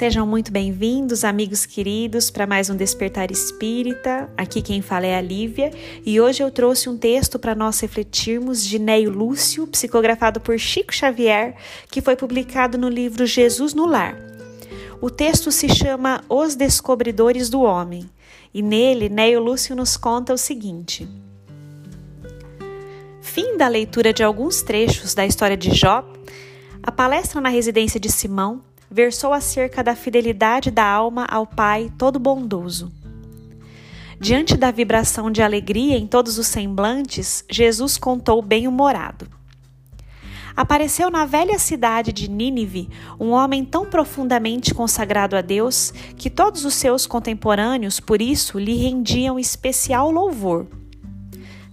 Sejam muito bem-vindos, amigos queridos, para mais um Despertar Espírita. Aqui quem fala é a Lívia e hoje eu trouxe um texto para nós refletirmos de Neio Lúcio, psicografado por Chico Xavier, que foi publicado no livro Jesus no Lar. O texto se chama Os Descobridores do Homem e nele Neio Lúcio nos conta o seguinte. Fim da leitura de alguns trechos da história de Jó, a palestra na residência de Simão versou acerca da fidelidade da alma ao Pai Todo-Bondoso. Diante da vibração de alegria em todos os semblantes, Jesus contou bem-humorado. Apareceu na velha cidade de Nínive um homem tão profundamente consagrado a Deus que todos os seus contemporâneos, por isso, lhe rendiam especial louvor.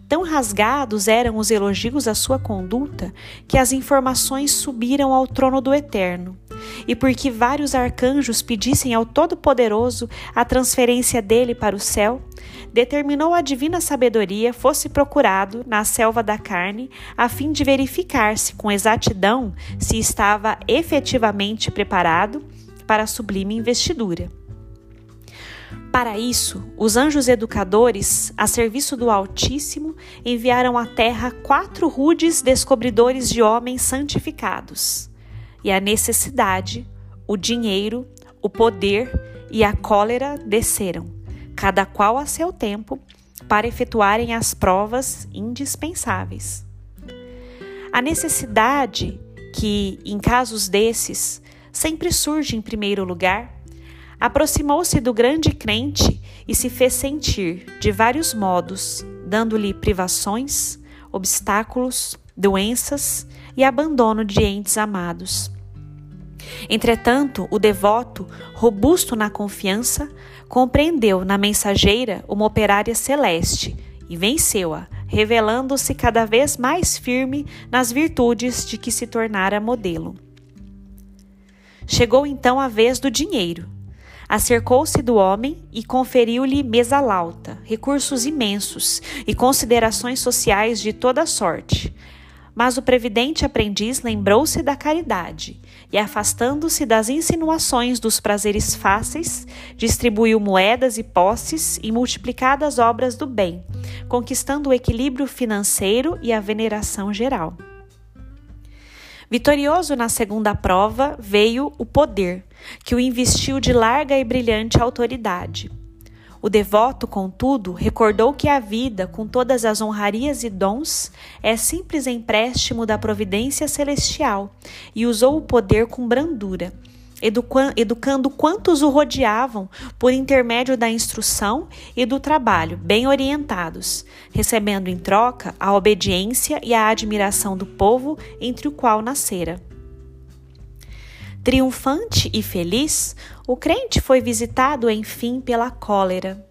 Tão rasgados eram os elogios à sua conduta que as informações subiram ao trono do Eterno e porque vários arcanjos pedissem ao Todo-Poderoso a transferência dele para o céu, determinou a divina sabedoria fosse procurado na selva da carne, a fim de verificar-se com exatidão se estava efetivamente preparado para a sublime investidura. Para isso, os anjos educadores, a serviço do Altíssimo, enviaram à terra quatro rudes descobridores de homens santificados e a necessidade, o dinheiro, o poder e a cólera desceram, cada qual a seu tempo, para efetuarem as provas indispensáveis. A necessidade, que em casos desses sempre surge em primeiro lugar, aproximou-se do grande crente e se fez sentir de vários modos, dando-lhe privações, obstáculos, doenças e abandono de entes amados. Entretanto, o devoto, robusto na confiança, compreendeu na mensageira uma operária celeste e venceu-a, revelando-se cada vez mais firme nas virtudes de que se tornara modelo. Chegou então a vez do dinheiro. Acercou-se do homem e conferiu-lhe mesa lauta, recursos imensos e considerações sociais de toda sorte, mas o previdente aprendiz lembrou-se da caridade e, afastando-se das insinuações dos prazeres fáceis, distribuiu moedas e posses e multiplicadas obras do bem, conquistando o equilíbrio financeiro e a veneração geral. Vitorioso na segunda prova veio o poder, que o investiu de larga e brilhante autoridade. O devoto, contudo, recordou que a vida, com todas as honrarias e dons, é simples empréstimo da providência celestial e usou o poder com brandura, educando quantos o rodeavam por intermédio da instrução e do trabalho, bem orientados, recebendo em troca a obediência e a admiração do povo entre o qual nascera. Triunfante e feliz, o crente foi visitado, enfim, pela cólera.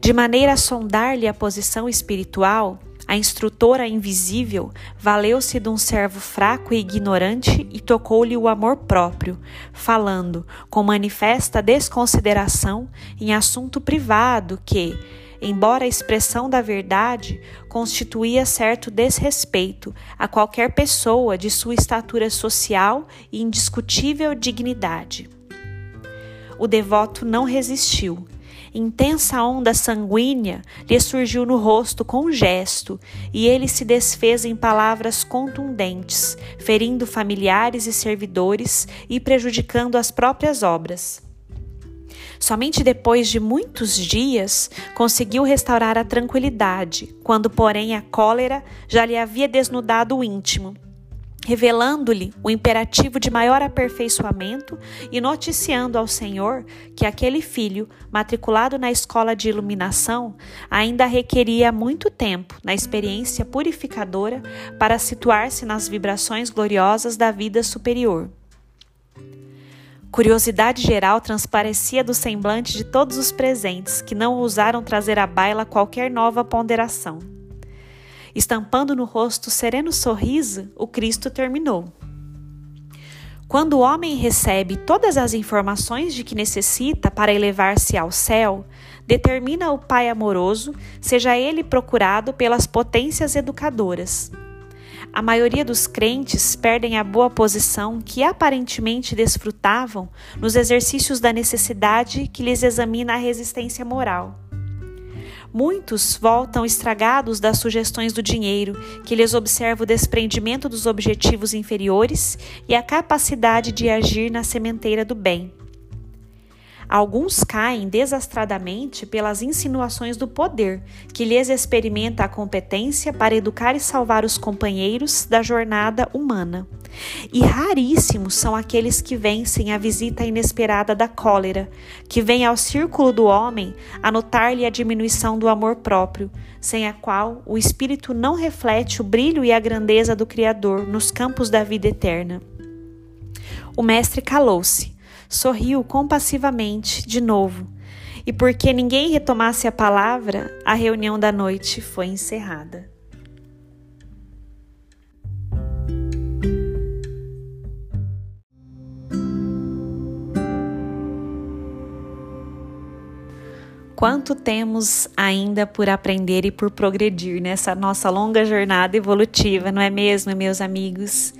De maneira a sondar-lhe a posição espiritual, a instrutora invisível valeu-se de um servo fraco e ignorante e tocou-lhe o amor próprio, falando, com manifesta desconsideração, em assunto privado que, embora a expressão da verdade, constituía certo desrespeito a qualquer pessoa de sua estatura social e indiscutível dignidade. O devoto não resistiu. Intensa onda sanguínea lhe surgiu no rosto com um gesto, e ele se desfez em palavras contundentes, ferindo familiares e servidores e prejudicando as próprias obras. Somente depois de muitos dias conseguiu restaurar a tranquilidade, quando, porém, a cólera já lhe havia desnudado o íntimo revelando-lhe o imperativo de maior aperfeiçoamento e noticiando ao Senhor que aquele filho, matriculado na escola de iluminação, ainda requeria muito tempo na experiência purificadora para situar-se nas vibrações gloriosas da vida superior. Curiosidade geral transparecia do semblante de todos os presentes, que não ousaram trazer à baila qualquer nova ponderação. Estampando no rosto sereno sorriso, o Cristo terminou. Quando o homem recebe todas as informações de que necessita para elevar-se ao céu, determina o pai amoroso, seja ele procurado pelas potências educadoras. A maioria dos crentes perdem a boa posição que aparentemente desfrutavam nos exercícios da necessidade que lhes examina a resistência moral. Muitos voltam estragados das sugestões do dinheiro, que lhes observa o desprendimento dos objetivos inferiores e a capacidade de agir na sementeira do bem. Alguns caem desastradamente pelas insinuações do poder, que lhes experimenta a competência para educar e salvar os companheiros da jornada humana. E raríssimos são aqueles que vencem a visita inesperada da cólera, que vem ao círculo do homem a notar-lhe a diminuição do amor próprio, sem a qual o espírito não reflete o brilho e a grandeza do Criador nos campos da vida eterna. O mestre calou-se sorriu compassivamente de novo, e porque ninguém retomasse a palavra, a reunião da noite foi encerrada. Quanto temos ainda por aprender e por progredir nessa nossa longa jornada evolutiva, não é mesmo, meus amigos?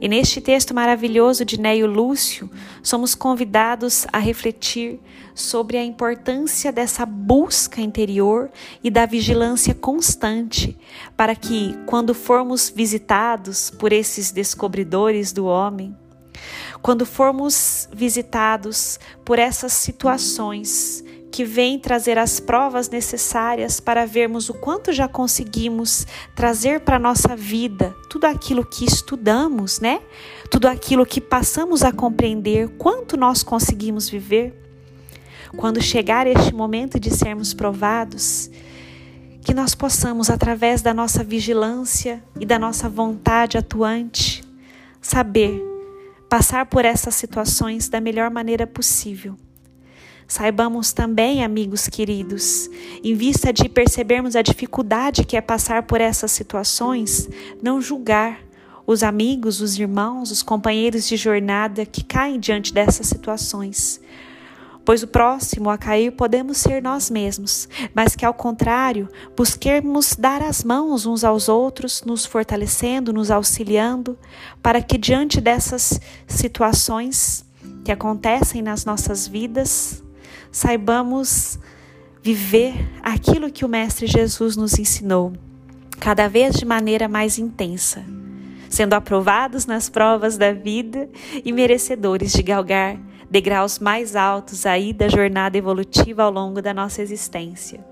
E neste texto maravilhoso de Neio Lúcio, somos convidados a refletir sobre a importância dessa busca interior e da vigilância constante, para que, quando formos visitados por esses descobridores do homem, quando formos visitados por essas situações que vem trazer as provas necessárias para vermos o quanto já conseguimos trazer para a nossa vida tudo aquilo que estudamos, né? Tudo aquilo que passamos a compreender, quanto nós conseguimos viver. Quando chegar este momento de sermos provados, que nós possamos, através da nossa vigilância e da nossa vontade atuante, saber passar por essas situações da melhor maneira possível Saibamos também, amigos queridos, em vista de percebermos a dificuldade que é passar por essas situações, não julgar os amigos, os irmãos, os companheiros de jornada que caem diante dessas situações. Pois o próximo a cair podemos ser nós mesmos, mas que ao contrário, busquemos dar as mãos uns aos outros, nos fortalecendo, nos auxiliando, para que diante dessas situações que acontecem nas nossas vidas, saibamos viver aquilo que o Mestre Jesus nos ensinou, cada vez de maneira mais intensa, sendo aprovados nas provas da vida e merecedores de galgar degraus mais altos aí da jornada evolutiva ao longo da nossa existência.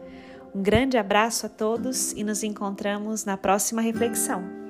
Um grande abraço a todos e nos encontramos na próxima reflexão.